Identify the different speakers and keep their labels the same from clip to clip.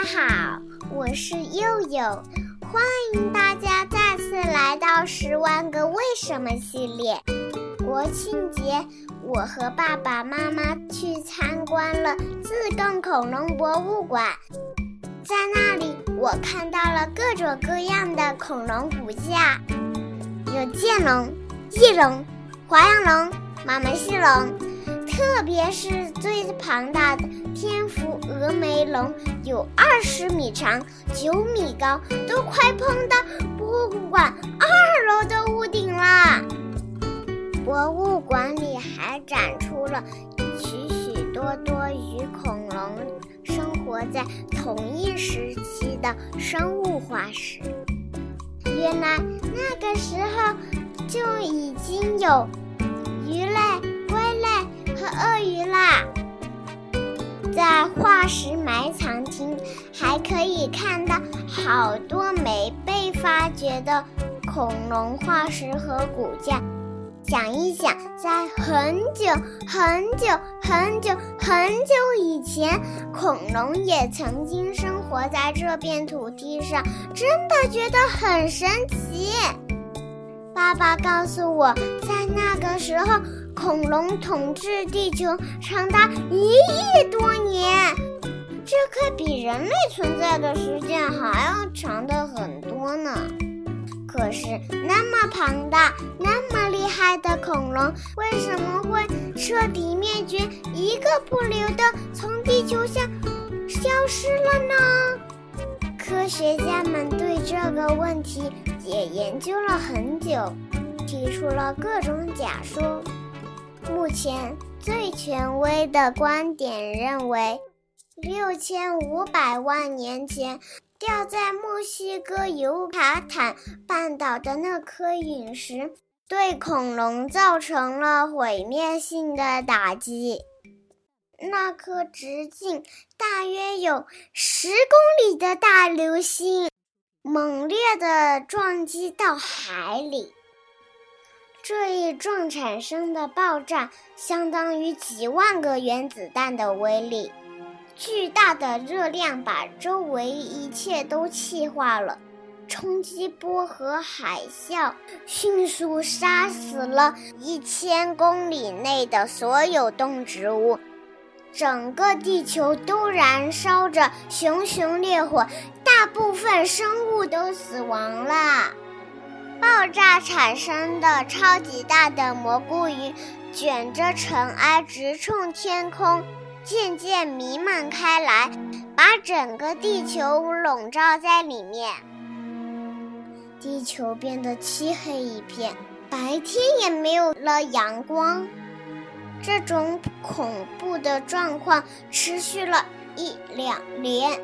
Speaker 1: 大家好，我是佑佑，欢迎大家再次来到《十万个为什么》系列。国庆节，我和爸爸妈妈去参观了自贡恐龙博物馆，在那里我看到了各种各样的恐龙骨架，有剑龙、翼龙、华阳龙、马门溪龙。特别是最庞大的天福峨眉龙，有二十米长、九米高，都快碰到博物馆二楼的屋顶啦。博物馆里还展出了许许多多与恐龙生活在同一时期的生物化石。原来那个时候就已经有鱼类、龟类。和鳄鱼啦，在化石埋藏厅还可以看到好多没被发掘的恐龙化石和骨架。想一想，在很久很久很久很久以前，恐龙也曾经生活在这片土地上，真的觉得很神奇。爸爸告诉我在那个时候。恐龙统治地球长达一亿多年，这可比人类存在的时间还要长的很多呢。可是那么庞大、那么厉害的恐龙，为什么会彻底灭绝，一个不留的从地球上消失了呢？科学家们对这个问题也研究了很久，提出了各种假说。目前最权威的观点认为，六千五百万年前掉在墨西哥尤卡坦半岛的那颗陨石，对恐龙造成了毁灭性的打击。那颗直径大约有十公里的大流星，猛烈地撞击到海里。这一撞产生的爆炸相当于几万个原子弹的威力，巨大的热量把周围一切都气化了，冲击波和海啸迅速杀死了一千公里内的所有动植物，整个地球都燃烧着熊熊烈火，大部分生物都死亡了。爆炸产生的超级大的蘑菇云，卷着尘埃直冲天空，渐渐弥漫开来，把整个地球笼罩在里面。地球变得漆黑一片，白天也没有了阳光。这种恐怖的状况持续了一两年，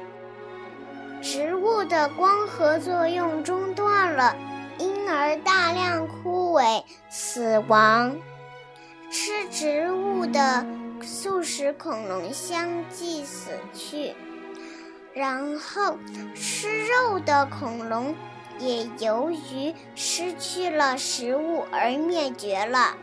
Speaker 1: 植物的光合作用中断了。因而大量枯萎死亡，吃植物的素食恐龙相继死去，然后吃肉的恐龙也由于失去了食物而灭绝了。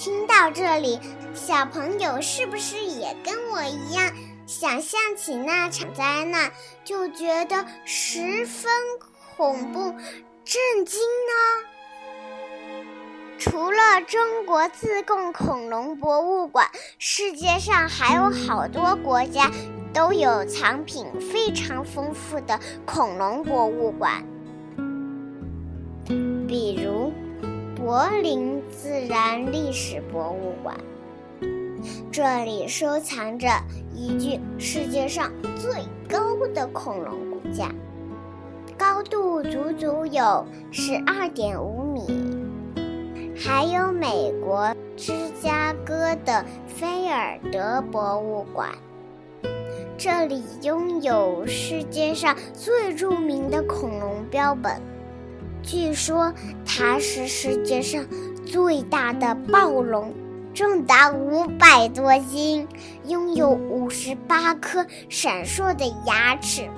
Speaker 1: 听到这里，小朋友是不是也跟我一样，想象起那场灾难，就觉得十分恐怖？震惊呢！除了中国自贡恐龙博物馆，世界上还有好多国家都有藏品非常丰富的恐龙博物馆，比如柏林自然历史博物馆，这里收藏着一具世界上最高的恐龙骨架。高度足足有十二点五米，还有美国芝加哥的菲尔德博物馆，这里拥有世界上最著名的恐龙标本，据说它是世界上最大的暴龙，重达五百多斤，拥有五十八颗闪烁的牙齿。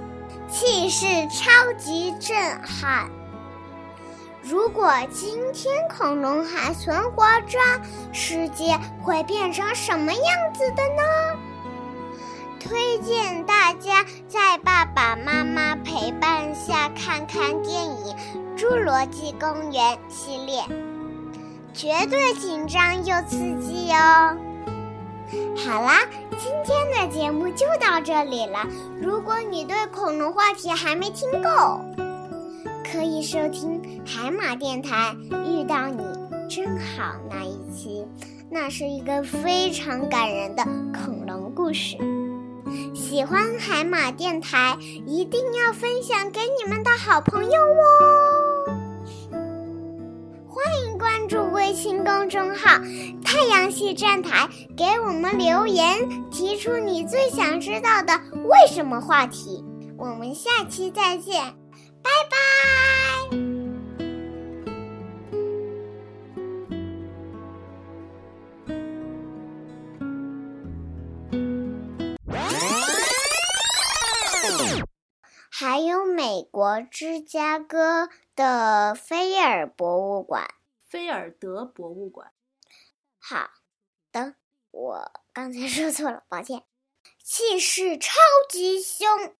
Speaker 1: 气势超级震撼！如果今天恐龙还存活着，世界会变成什么样子的呢？推荐大家在爸爸妈妈陪伴下看看电影《侏罗纪公园》系列，绝对紧张又刺激哦。好啦，今天的节目就到这里了。如果你对恐龙话题还没听够，可以收听海马电台。遇到你真好那一期，那是一个非常感人的恐龙故事。喜欢海马电台，一定要分享给你们的好朋友哦。信公众号“太阳系站台”，给我们留言，提出你最想知道的为什么话题。我们下期再见，拜拜。还有美国芝加哥的菲尔博物馆，
Speaker 2: 菲尔德博物馆。
Speaker 1: 好的，我刚才说错了，抱歉。气势超级凶，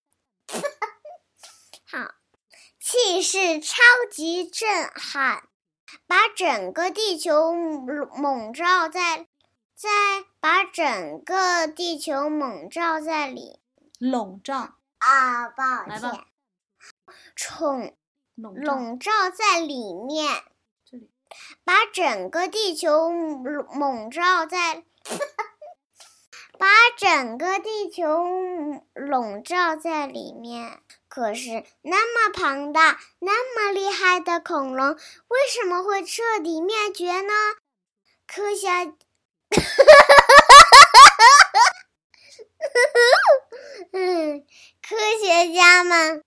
Speaker 1: 好，气势超级震撼，把整个地球笼罩在，在把整个地球笼罩在里，
Speaker 2: 笼罩。
Speaker 1: 啊，抱歉，宠笼罩在里面，把整个地球笼罩在，把整个地球笼罩在里面。可是那么庞大、那么厉害的恐龙，为什么会彻底灭绝呢？科学。嗯，科学家们，